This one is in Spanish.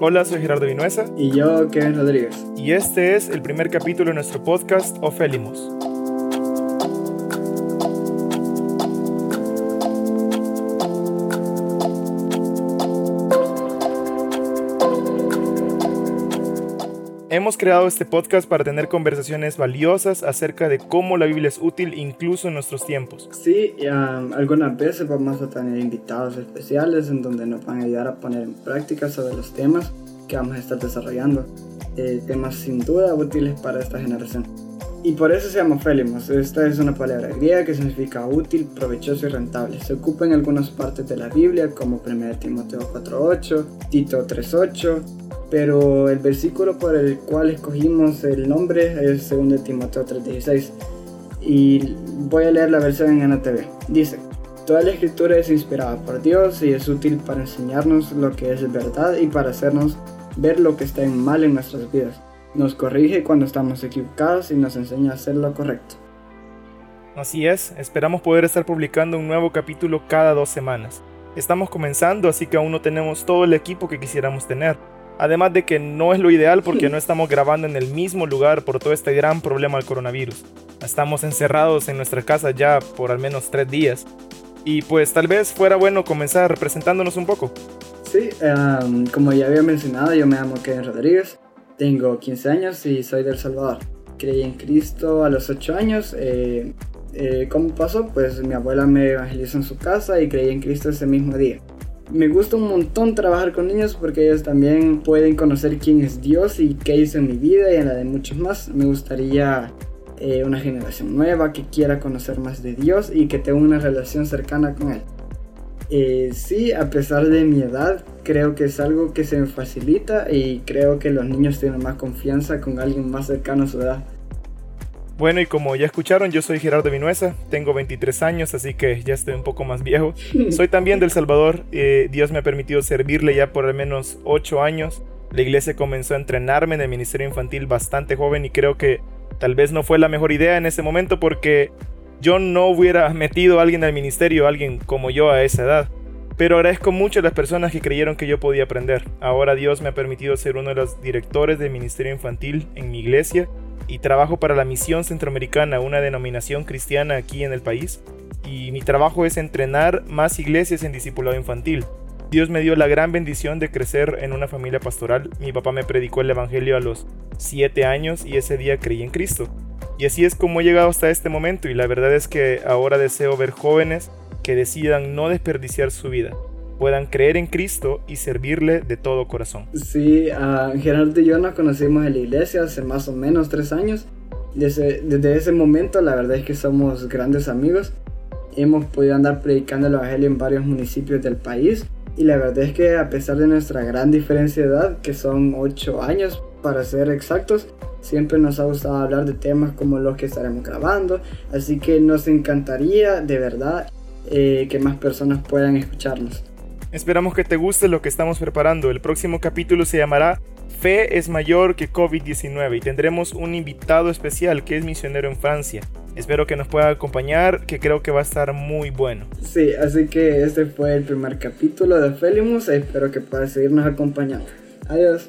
Hola, soy Gerardo Vinuesa. Y yo, Kevin Rodríguez. Y este es el primer capítulo de nuestro podcast Ofélimos. Hemos creado este podcast para tener conversaciones valiosas acerca de cómo la Biblia es útil incluso en nuestros tiempos. Sí, algunas veces vamos a tener invitados especiales en donde nos van a ayudar a poner en práctica sobre los temas que vamos a estar desarrollando. Eh, temas sin duda útiles para esta generación. Y por eso se llama Félimos. Esta es una palabra griega que significa útil, provechoso y rentable. Se ocupa en algunas partes de la Biblia como 1 Timoteo 4.8, Tito 3.8, pero el versículo por el cual escogimos el nombre es 2 Timoteo 3:16 y voy a leer la versión en NTV. Dice, Toda la escritura es inspirada por Dios y es útil para enseñarnos lo que es verdad y para hacernos ver lo que está en mal en nuestras vidas. Nos corrige cuando estamos equivocados y nos enseña a hacer lo correcto. Así es, esperamos poder estar publicando un nuevo capítulo cada dos semanas. Estamos comenzando, así que aún no tenemos todo el equipo que quisiéramos tener Además de que no es lo ideal porque no estamos grabando en el mismo lugar por todo este gran problema del coronavirus. Estamos encerrados en nuestra casa ya por al menos tres días. Y pues tal vez fuera bueno comenzar presentándonos un poco. Sí, como ya había mencionado, yo me llamo Kevin Rodríguez, tengo 15 años y soy del Salvador. Creí en Cristo a los 8 años. Eh, eh, ¿Cómo pasó? Pues mi abuela me evangelizó en su casa y creí en Cristo ese mismo día me gusta un montón trabajar con niños porque ellos también pueden conocer quién es Dios y qué hizo en mi vida y en la de muchos más. Me gustaría eh, una generación nueva que quiera conocer más de Dios y que tenga una relación cercana con Él. Eh, sí, a pesar de mi edad, creo que es algo que se me facilita y creo que los niños tienen más confianza con alguien más cercano a su edad. Bueno, y como ya escucharon, yo soy Gerardo Vinuesa, tengo 23 años, así que ya estoy un poco más viejo. Soy también del Salvador, eh, Dios me ha permitido servirle ya por al menos 8 años. La iglesia comenzó a entrenarme en el ministerio infantil bastante joven y creo que tal vez no fue la mejor idea en ese momento porque yo no hubiera metido a alguien al ministerio, alguien como yo a esa edad. Pero agradezco mucho a las personas que creyeron que yo podía aprender. Ahora Dios me ha permitido ser uno de los directores del ministerio infantil en mi iglesia y trabajo para la Misión Centroamericana, una denominación cristiana aquí en el país. Y mi trabajo es entrenar más iglesias en discipulado infantil. Dios me dio la gran bendición de crecer en una familia pastoral. Mi papá me predicó el Evangelio a los 7 años y ese día creí en Cristo. Y así es como he llegado hasta este momento y la verdad es que ahora deseo ver jóvenes que decidan no desperdiciar su vida, puedan creer en Cristo y servirle de todo corazón. Sí, Gerardo y yo nos conocimos en la iglesia hace más o menos tres años. Desde, desde ese momento la verdad es que somos grandes amigos. Hemos podido andar predicando el Evangelio en varios municipios del país. Y la verdad es que a pesar de nuestra gran diferencia de edad, que son ocho años para ser exactos, siempre nos ha gustado hablar de temas como los que estaremos grabando. Así que nos encantaría de verdad eh, que más personas puedan escucharnos. Esperamos que te guste lo que estamos preparando. El próximo capítulo se llamará Fe es mayor que COVID-19 y tendremos un invitado especial que es misionero en Francia. Espero que nos pueda acompañar, que creo que va a estar muy bueno. Sí, así que este fue el primer capítulo de Felimus. Espero que puedas seguirnos acompañando. Adiós.